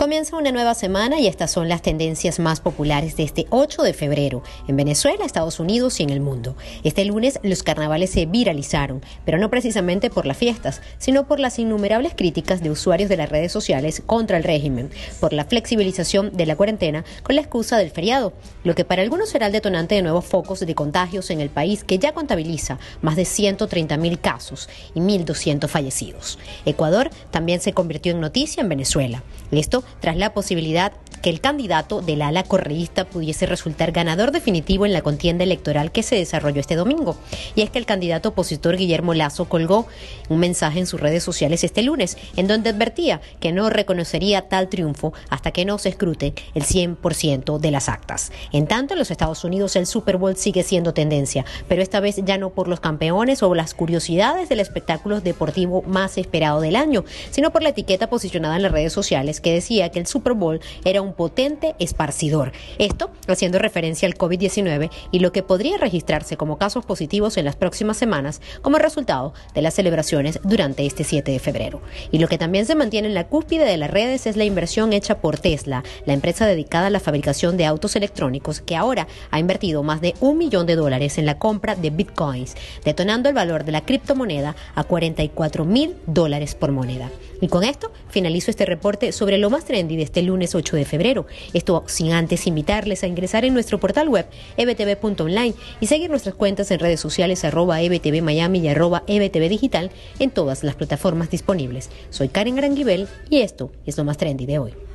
Comienza una nueva semana y estas son las tendencias más populares de este 8 de febrero en Venezuela, Estados Unidos y en el mundo. Este lunes los carnavales se viralizaron, pero no precisamente por las fiestas, sino por las innumerables críticas de usuarios de las redes sociales contra el régimen, por la flexibilización de la cuarentena con la excusa del feriado, lo que para algunos será el detonante de nuevos focos de contagios en el país que ya contabiliza más de 130 mil casos y 1.200 fallecidos. Ecuador también se convirtió en noticia en Venezuela. Esto tras la posibilidad que el candidato del ala correísta pudiese resultar ganador definitivo en la contienda electoral que se desarrolló este domingo. Y es que el candidato opositor Guillermo Lazo colgó un mensaje en sus redes sociales este lunes, en donde advertía que no reconocería tal triunfo hasta que no se escrute el 100% de las actas. En tanto, en los Estados Unidos el Super Bowl sigue siendo tendencia, pero esta vez ya no por los campeones o las curiosidades del espectáculo deportivo más esperado del año, sino por la etiqueta posicionada en las redes sociales que decía que el Super Bowl era un potente esparcidor. Esto haciendo referencia al COVID-19 y lo que podría registrarse como casos positivos en las próximas semanas como resultado de las celebraciones durante este 7 de febrero. Y lo que también se mantiene en la cúspide de las redes es la inversión hecha por Tesla, la empresa dedicada a la fabricación de autos electrónicos que ahora ha invertido más de un millón de dólares en la compra de bitcoins, detonando el valor de la criptomoneda a 44 mil dólares por moneda. Y con esto finalizo este reporte sobre lo más trendy de este lunes 8 de febrero. Esto sin antes invitarles a ingresar en nuestro portal web ebtv.online y seguir nuestras cuentas en redes sociales arroba ebtv Miami y arroba ebtv digital en todas las plataformas disponibles. Soy Karen Aranguibel y esto es lo más trendy de hoy.